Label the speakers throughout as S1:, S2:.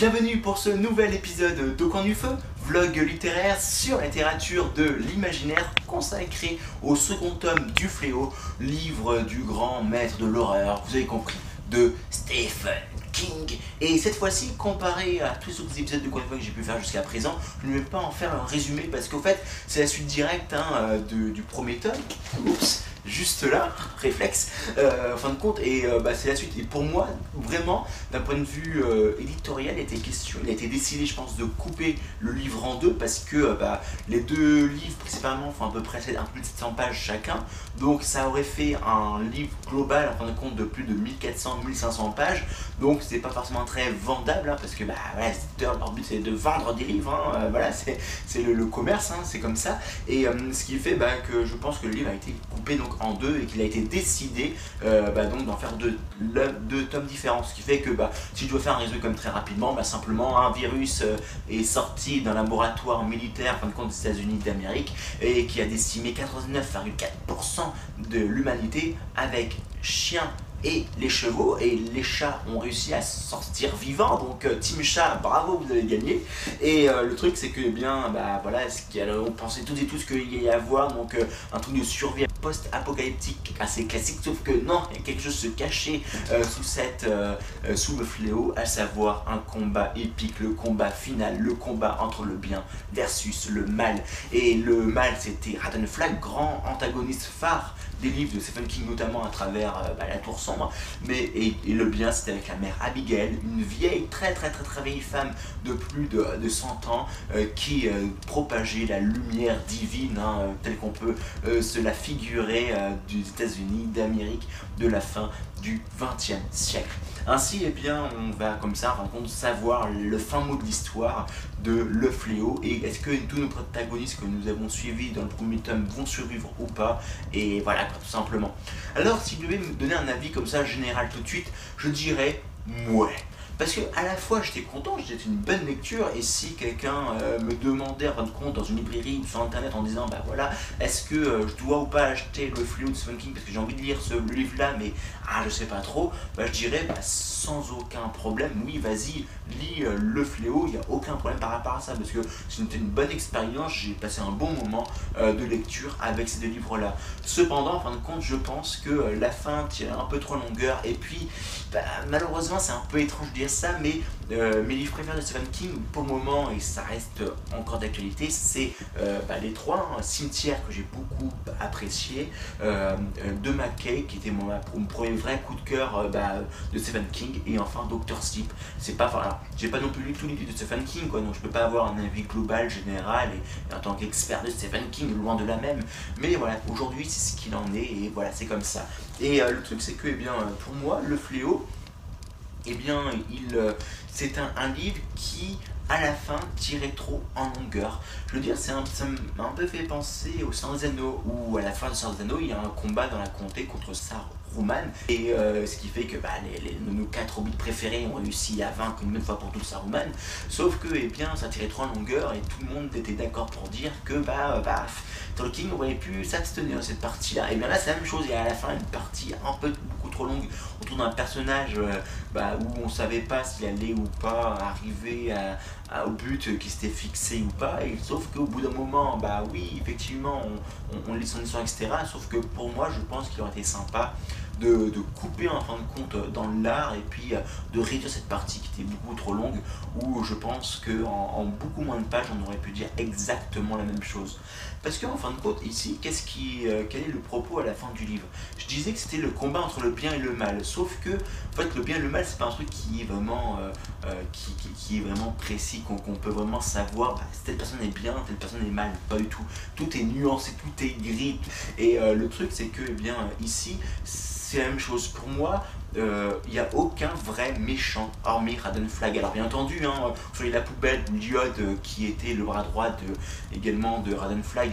S1: Bienvenue pour ce nouvel épisode d'Au coin du feu, vlog littéraire sur la littérature de l'imaginaire consacré au second tome du Fléau, livre du grand maître de l'horreur, vous avez compris, de Stephen King. Et cette fois-ci, comparé à tous les autres épisodes de Coin que j'ai pu faire jusqu'à présent, je ne vais pas en faire un résumé parce qu'au fait, c'est la suite directe hein, euh, du premier tome. Oups juste là, réflexe, euh, en fin de compte, et euh, bah, c'est la suite. Et pour moi, vraiment, d'un point de vue euh, éditorial, il était question, il a été décidé, je pense, de couper le livre en deux parce que bah, les deux livres principalement font à peu près un plus de 700 pages chacun, donc ça aurait fait un livre global, en fin de compte, de plus de 1400-1500 pages, donc c'est pas forcément très vendable hein, parce que bah, voilà, leur but c'est de vendre des livres, hein, voilà, c'est le, le commerce, hein, c'est comme ça. Et ce qui fait bah, que je pense que le livre a été coupé en deux et qu'il a été décidé euh, bah, donc d'en faire deux, deux tomes différents. Ce qui fait que bah, si je dois faire un résumé comme très rapidement, bah, simplement un virus euh, est sorti d'un laboratoire militaire des États-Unis d'Amérique et qui a décimé 99,4% de l'humanité avec chiens et les chevaux et les chats ont réussi à sortir vivants. Donc euh, team chat bravo vous avez gagné. Et euh, le truc c'est que eh bien bah voilà ce on pensait tous et tous qu'il y a à voir. Donc euh, un truc de survie post-apocalyptique assez classique. Sauf que non il y a quelque chose se cachait sous cette sous le fléau à savoir un combat épique le combat final le combat entre le bien versus le mal. Et le mal c'était Radan Flag grand antagoniste phare des livres de Stephen King notamment à travers bah, la tour mais et, le bien c'était avec la mère Abigail une vieille très très très très vieille femme de plus de, de 100 ans euh, qui euh, propageait la lumière divine hein, euh, telle qu'on peut se la figurer des États-Unis d'Amérique de la fin du XXe siècle. Ainsi, eh bien, on va comme ça rencontre savoir le fin mot de l'histoire de Le Fléau et est-ce que tous nos protagonistes que nous avons suivis dans le premier tome vont survivre ou pas? Et voilà tout simplement. Alors, si je devais me donner un avis comme ça général tout de suite, je dirais ouais. Parce que à la fois j'étais content, c'était une bonne lecture, et si quelqu'un euh, me demandait en fin de compte dans une librairie ou sur internet en disant bah voilà, est-ce que euh, je dois ou pas acheter le fléau de Stephen King parce que j'ai envie de lire ce livre là, mais ah je sais pas trop, bah je dirais bah, sans aucun problème, oui vas-y, lis euh, le fléau, il n'y a aucun problème par rapport à ça, parce que c'était une bonne expérience, j'ai passé un bon moment de lecture avec ces deux livres là. Cependant, en fin de compte, je pense que la fin tire un peu trop longueur, et puis bah, malheureusement c'est un peu étrange de dire ça, mais euh, mes livres préférés de Stephen King, pour le moment, et ça reste encore d'actualité, c'est euh, bah, les trois, hein, Cimetière que j'ai beaucoup apprécié, euh, De McKay qui était mon, premier vrai coup de cœur euh, bah, de Stephen King, et enfin Doctor Sleep. C'est pas, j'ai pas non plus lu tous les livres de Stephen King, donc je peux pas avoir un avis global, général, et, en tant qu'expert de Stephen King, loin de la même. Mais voilà, aujourd'hui c'est ce qu'il en est, et voilà, c'est comme ça. Et le truc c'est que, eh bien, pour moi, le fléau, eh bien, il, euh, c'est un, livre qui, à la fin, tirait trop en longueur. Je veux dire, c'est un, ça m'a un peu fait penser au Seigneur où à la fin de Seigneur il y a un combat dans la comté contre Saruman, et euh, ce qui fait que bah, nos quatre hobbits préférés ont réussi à vaincre une bonne fois pour toutes Saruman, sauf que, eh bien, ça tirait trop en longueur, et tout le monde était d'accord pour dire que, bah, euh, bah, Tolkien aurait pu s'abstenir de cette partie-là. Et bien là, c'est la même chose, il y a à la fin une partie un peu beaucoup trop longue autour d'un personnage euh, bah, où on savait pas s'il allait ou pas arriver au but qui s'était fixé ou pas. Et, sauf qu'au bout d'un moment, bah oui, effectivement, on, on, on lit son histoire, etc. Sauf que pour moi, je pense qu'il aurait été sympa de, couper en fin de compte dans l'art et puis euh, de réduire cette partie qui était beaucoup trop longue où je pense qu'en en, beaucoup moins de pages, on aurait pu dire exactement la même chose. Parce qu'en fin de compte, ici, qu'est-ce qui, euh, quel est le propos à la fin du livre? Je disais que c'était le combat entre le bien et le mal. Sauf que, en fait, le bien et le mal, c'est pas un truc qui est vraiment, euh, euh, qui, est vraiment précis, qu'on peut vraiment savoir. Bah, telle personne est bien, telle personne est mal. Pas du tout. Tout est nuancé, tout est gris. Et le truc, c'est que, eh bien, ici, c'est la même chose. Pour moi, euh, il n'y a aucun vrai méchant, hormis Raden Flag. Alors bien entendu, hein, sur la poubelle, Lyod, euh, qui était le bras droit de, également de Raden Flag,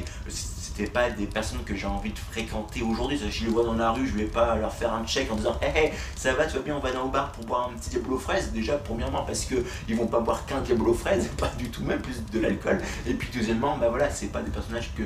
S1: c'était pas des personnes que j'ai envie de fréquenter aujourd'hui. Si je les vois dans la rue, je vais pas leur faire un check en disant Hé, ça va, tu vas bien, on va dans au bar pour boire un petit diablo aux fraises. Déjà, premièrement, parce que ils vont pas boire qu'un diablo aux fraises, pas du tout même, plus de l'alcool. Et puis, deuxièmement, bah voilà, c'est pas des personnages que,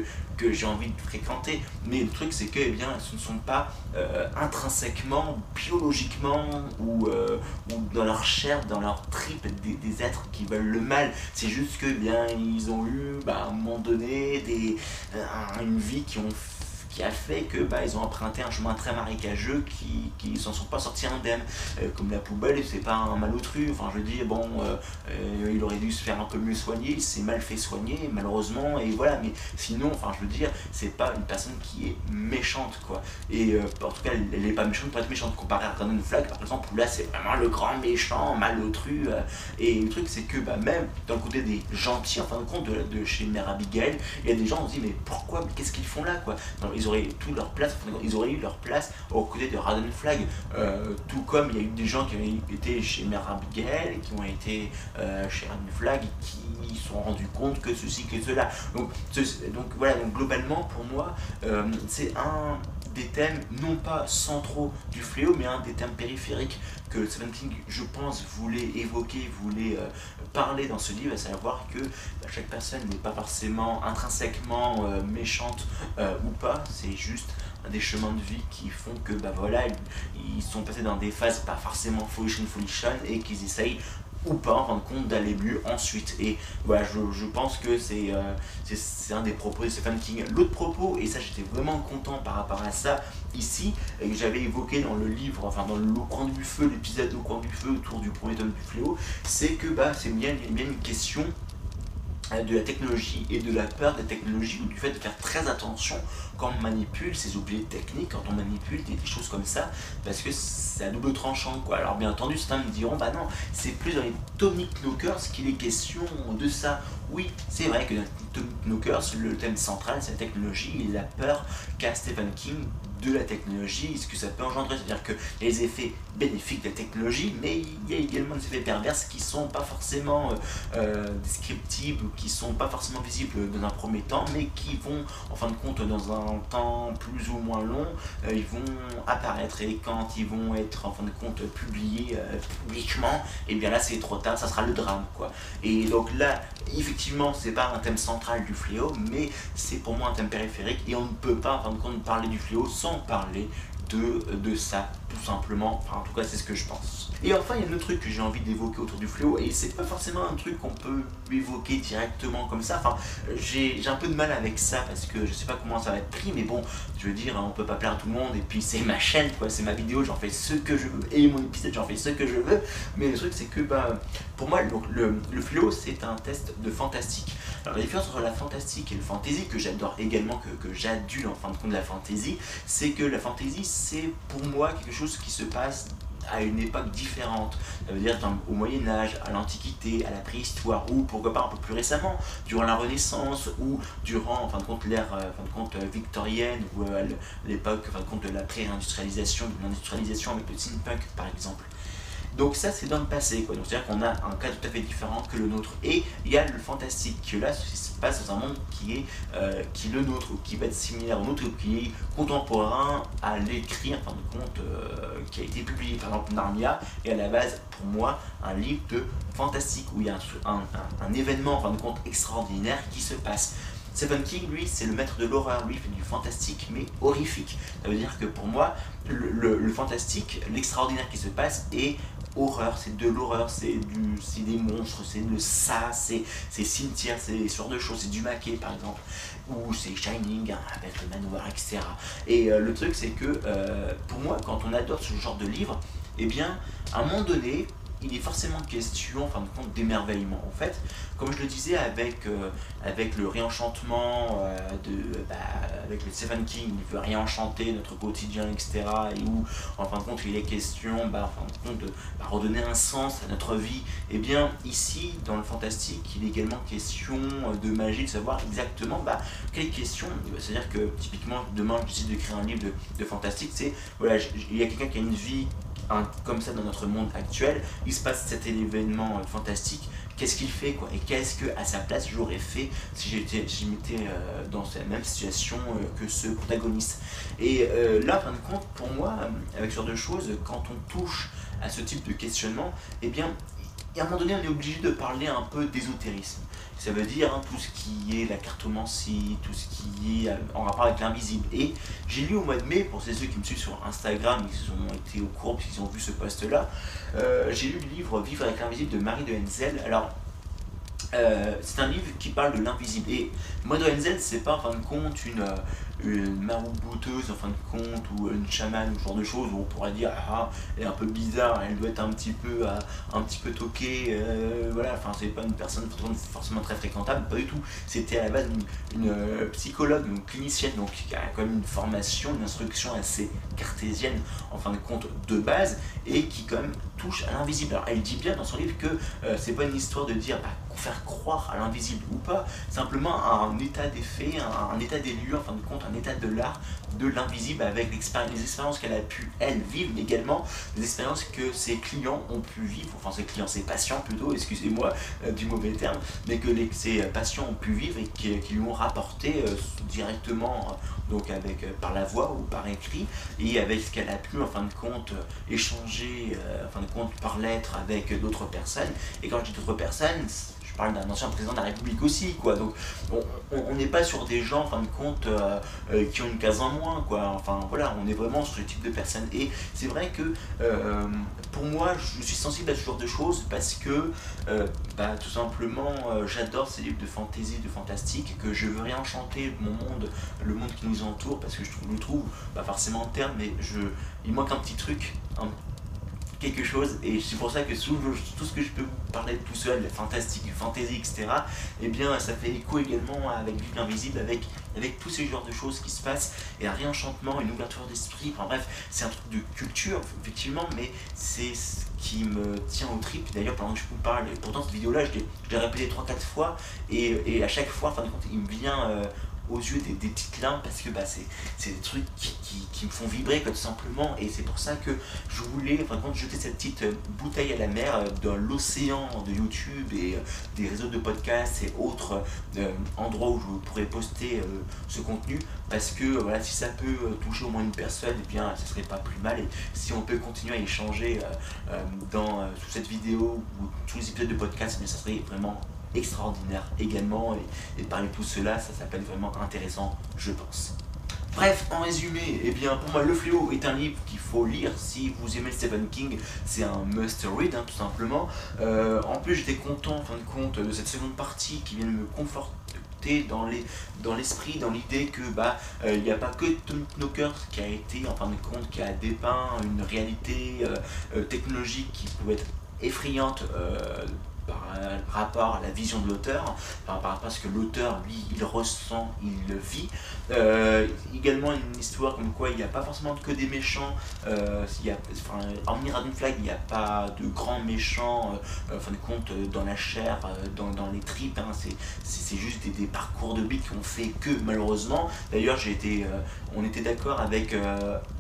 S1: j'ai envie de fréquenter. Mais le truc, c'est que, eh bien, ce ne sont pas euh, intrinsèquement, biologiquement ou, euh, ou dans leur chair, dans leur trip des, des êtres qui veulent le mal. C'est juste que, eh bien, ils ont eu, bah, à un moment donné, des, euh, une vie qui ont qui a fait que bah, ils ont emprunté un chemin très marécageux qui qui s'en sont pas sortis indemnes. Euh, comme la poubelle c'est pas un malotru enfin je dis bon euh, euh, il aurait dû se faire un peu mieux soigner. Il s'est mal fait soigner malheureusement et voilà. Mais sinon enfin je veux dire c'est pas une personne qui est méchante quoi. Et en tout cas elle, est pas méchante pour être méchante. Comparée à Brandon Flag par exemple où là c'est vraiment le grand méchant malotru et le truc c'est que bah, même d'un côté des gentils en fin de compte de, de chez Mère Abigail il y a des gens on se dit mais pourquoi qu'est-ce qu'ils font là quoi? Ils auraient leur place, ils auraient eu leur place aux côtés de Raden Flag, euh, tout comme il y a eu des gens qui avaient été chez Mère Abigail, qui ont été euh, chez Raden Flag, qui se sont rendus compte que ceci, que cela. Donc, donc voilà, donc globalement pour moi, euh, c'est un des thèmes non pas centraux du fléau, mais un des thèmes périphériques que Stephen King, je pense, voulait évoquer, voulait parler dans ce livre, à savoir que bah, chaque personne n'est pas forcément intrinsèquement méchante ou pas, c'est juste des chemins de vie qui font que bah voilà ils sont passés dans des phases pas forcément folichon folichon et qu'ils essayent ou pas en fin de compte d'aller mieux ensuite. Et voilà je, pense que c'est euh, c'est un des propos de Stephen King. L'autre propos et ça j'étais vraiment content par rapport à ça ici et que j'avais évoqué dans le livre enfin dans le coin du feu l'épisode au coin du feu autour du premier tome du fléau c'est que bah c'est bien, bien une question euh, de la technologie et de la peur des technologies ou du fait de faire très attention quand on manipule ces objets techniques, quand on manipule des, choses comme ça, parce que c'est à double tranchant quoi. Alors bien entendu, certains me diront, bah non, c'est plus dans les Tonic Knockers qu'il est question de ça. Oui, c'est vrai que dans Knockers, le thème central, c'est la technologie et la peur qu'a Stephen King de la technologie, ce que ça peut engendrer, c'est-à-dire que les effets bénéfiques de la technologie, mais il y a également des effets pervers qui sont pas forcément euh, euh, descriptibles, qui sont pas forcément visibles dans un premier temps, mais qui vont, en fin de compte, dans un temps plus ou moins long, euh, ils vont apparaître et quand ils vont être, en fin de compte, publiés publiquement, et eh bien là c'est trop tard, ça sera le drame, quoi. Et donc là, effectivement, c'est pas un thème central du fléau, mais c'est pour moi un thème périphérique, et on ne peut pas, en fin de compte, parler du fléau sans parler de, de ça, tout simplement. Enfin, en tout cas, c'est ce que je pense. Et enfin, il y a autre truc que j'ai envie d'évoquer autour du fléau, et c'est pas forcément un truc qu'on peut évoquer directement comme ça. Enfin, j'ai un peu de mal avec ça parce que je sais pas comment ça va être pris, mais bon, je veux dire, on peut pas plaire à tout le monde, et puis c'est ma chaîne, quoi, c'est ma vidéo, j'en fais ce que je veux, et mon épisode, j'en fais ce que je veux. Mais le truc, c'est que, bah, pour moi, donc, le, le fléau, c'est un test de fantastique. La différence entre la fantastique et le fantasy, que j'adore également, que, que j'adule en fin de compte la fantasy, c'est que la fantasy c'est pour moi quelque chose qui se passe à une époque différente, ça veut dire au Moyen Âge, à l'Antiquité, à la préhistoire, ou pourquoi pas un peu plus récemment, durant la Renaissance, ou durant en fin de compte l'ère euh, fin de compte, euh, victorienne, ou euh, l'époque fin de compte de la pré-industrialisation, de l'industrialisation avec le steampunk par exemple. Donc ça c'est dans le passé, quoi. Donc c'est-à-dire qu'on a un cas tout à fait différent que le nôtre. Et il y a le fantastique, que là se passe dans un monde qui est, euh, qui est le nôtre, ou qui va être similaire au nôtre, ou qui est contemporain à l'écrit, en fin de compte, euh, qui a été publié par exemple Narnia, et à la base, pour moi, un livre de fantastique, où il y a un, événement, en fin de compte, extraordinaire qui se passe. Stephen King, lui, c'est le maître de l'horreur. Lui, il fait du fantastique, mais horrifique. Ça veut dire que pour moi, le fantastique, l'extraordinaire qui se passe est horreur, c'est de l'horreur, c'est du, des monstres, c'est de ça, c'est cimetière, c'est ce genre de choses, c'est du maquet par exemple, ou c'est Shining hein, avec le etc. Et euh, le truc c'est que euh, pour moi, quand on adore ce genre de livre, eh bien, à un moment donné, il est forcément question, en de compte, d'émerveillement. En fait, comme je le disais avec, euh, avec le réenchantement euh, de, bah, avec le Stephen King, il veut réenchanter notre quotidien, etc. Et où, en fin de compte, il est question, bah, en fin de compte, bah, redonner un sens à notre vie. Et eh bien, ici, dans le fantastique, il est également question de magie, de savoir exactement bah, quelle question. C'est-à-dire que, typiquement, demain, je décide de créer un livre de, de fantastique, c'est, voilà, il y a quelqu'un qui a une vie comme ça dans notre monde actuel, il se passe cet événement euh, fantastique, qu'est-ce qu'il fait quoi? Et qu'est-ce que à sa place j'aurais fait si j'étais euh, dans la même situation euh, que ce protagoniste? Et là, en fin de compte, pour moi, avec ce genre de choses, quand on touche à ce type de questionnement, eh bien, à un moment donné, on est obligé de parler un peu d'ésotérisme. Ça veut dire hein, tout ce qui est la cartomancie, tout ce qui est en rapport avec l'invisible. Et j'ai lu au mois de mai, pour ceux qui me suivent sur Instagram, ils ont été au courant parce qu'ils ont vu ce post-là, euh, j'ai lu le livre Vivre avec l'invisible de Marie de Henzel. Alors, euh, c'est un livre qui parle de l'invisible. Et Marie de Henzel, c'est pas en fin de compte une, une marabouteuse en fin de compte ou une chamane ou ce genre de choses où on pourrait dire ah elle est un peu bizarre elle doit être un petit peu euh, un petit peu toquée euh, voilà enfin c'est pas une personne forcément très fréquentable pas du tout. C'était à la base une, euh, psychologue une clinicienne donc qui a quand même une formation une instruction assez cartésienne en fin de compte de base et qui quand même touche à l'invisible. Alors elle dit bien dans son livre que c'est pas une histoire de dire bah, faire croire à l'invisible ou pas, simplement un état des faits, un, état des lieux, en fin de compte, un état de l'art, de l'invisible avec les expériences qu'elle a pu, elle, vivre, mais également les expériences que ses clients ont pu vivre, enfin ses clients, ses patients plutôt, excusez-moi euh, du mauvais terme, mais que les, ses patients ont pu vivre et qui, lui ont rapporté euh, directement, donc avec, euh, par la voix ou par écrit, et avec ce qu'elle a pu, en fin de compte, échanger, en fin de compte, par lettre avec d'autres personnes. Et quand je dis d'autres personnes, je parle d'un ancien président de la République aussi, quoi. Donc on n'est pas sur des gens, en fin de compte, euh, euh, qui ont une case en moins, quoi. Enfin voilà, on est vraiment sur ce type de personnes. Et c'est vrai que euh, pour moi, je suis sensible à ce genre de choses parce que, bah, tout simplement, j'adore ces livres de fantaisie, de fantastique, que je veux réenchanter mon monde, le monde qui nous entoure, parce que je le trouve, pas forcément en terme, mais je, il manque un petit truc, quelque chose et c'est pour ça que tout ce que je peux vous parler tout seul, la fantastique, la fantasy, etc. Et eh bien ça fait écho également avec Vivre l'invisible, avec, avec tous ces genres de choses qui se passent et un réenchantement, une ouverture d'esprit, enfin bref, c'est un truc de culture effectivement, mais c'est ce qui me tient au trip. D'ailleurs pendant que je vous parle, pourtant cette vidéo là je l'ai répété 3-4 fois et, et, à chaque fois, fin de compte, il me vient euh, aux yeux des, petites larmes parce que bah, c'est des trucs qui, qui, me font vibrer tout simplement. Et c'est pour ça que je voulais vraiment jeter cette petite euh, bouteille à la mer euh, dans l'océan de YouTube et euh, des réseaux de podcasts et autres endroits où je pourrais poster ce contenu parce que voilà si ça peut toucher au moins une personne et eh bien serait pas plus mal et si on peut continuer à échanger dans sous cette vidéo ou tous les épisodes de podcast mais ça serait vraiment extraordinaire également et, parler de tout cela, ça s'appelle vraiment intéressant, je pense. Bref, en résumé, eh bien, pour moi, Le Fléau est un livre qu'il faut lire si vous aimez Stephen King. C'est un must-read, hein, tout simplement. Euh, en plus, j'étais content, en fin de compte, de cette seconde partie qui vient de me conforter dans les dans l'esprit dans l'idée que bah euh, il n'y a pas que Tom Knockers qui a été en fin de compte qui a dépeint une réalité euh, technologique qui pouvait être effrayante par rapport à la vision de l'auteur, par rapport à ce que l'auteur, lui, il ressent, il vit. Euh, également une histoire comme quoi il n'y a pas forcément que des méchants, euh, il y a, enfin, hormis Flag, il n'y a pas de grands méchants, euh, en fin de compte, dans la chair, dans, dans les tripes, hein, c'est juste des, parcours de bits qu'on fait que malheureusement. D'ailleurs, j'ai été, on était d'accord avec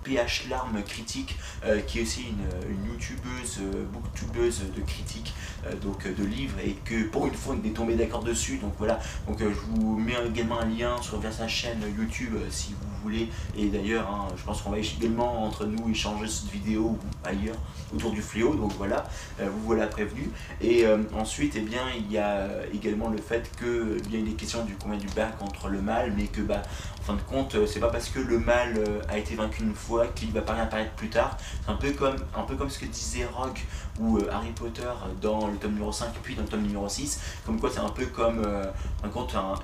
S1: PH Larme Critique, qui est aussi une, youtubeuse, booktubeuse de critique, donc livres et que pour une fois on est tombé d'accord dessus. Donc voilà. Donc euh, je vous mets également un lien sur vers sa chaîne YouTube euh, si vous voulez. Et d'ailleurs hein, je pense qu'on va également entre nous échanger cette vidéo ailleurs autour du fléau. Donc voilà. Euh, vous voilà prévenu. Et ensuite et eh bien il y a également le fait que bien il est question du combien du bas contre le mal mais que bah en fin de compte c'est pas parce que le mal a été vaincu une fois qu'il va pas réapparaître plus tard c'est un peu comme un peu comme ce que disait Rogue ou Harry Potter dans le tome numéro 5 puis dans le tome numéro 6, comme quoi c'est un peu comme euh,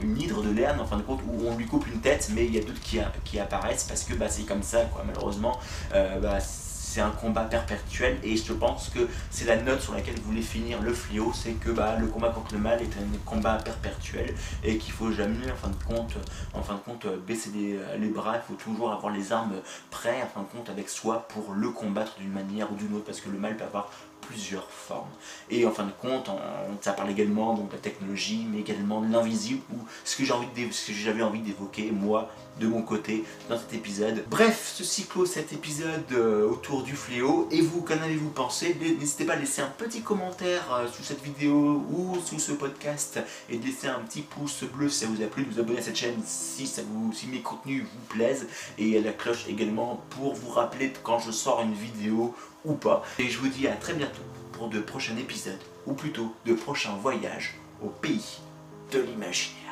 S1: une hydre de Lerne, en fin de compte, où on lui coupe une tête, mais il y a d'autres qui, apparaissent parce que bah, c'est comme ça, quoi, malheureusement. Euh, bah, c'est un combat perpétuel et je pense que c'est la note sur laquelle voulait finir le fléau, c'est que bah, le combat contre le mal est un combat perpétuel et qu'il faut jamais en fin de compte, en fin de compte baisser les, les bras, il faut toujours avoir les armes prêtes en fin de compte avec soi pour le combattre d'une manière ou d'une autre parce que le mal peut avoir formes. Et en fin de compte, ça parle également donc, de la technologie, mais également de l'invisible, ou ce que j'avais envie d'évoquer, moi, de mon côté dans cet épisode. Bref, ceci clôt cet épisode euh, autour du fléau. Et vous, qu'en avez-vous pensé? N'hésitez pas à laisser un petit commentaire euh, sous cette vidéo ou sous ce podcast et de laisser un petit pouce bleu si ça vous a plu, vous abonner à cette chaîne si, ça vous, si mes contenus vous plaisent et à la cloche également pour vous rappeler quand je sors une vidéo pas. Et je vous dis à très bientôt pour de prochains épisodes ou plutôt de prochains voyages au pays de l'imaginaire.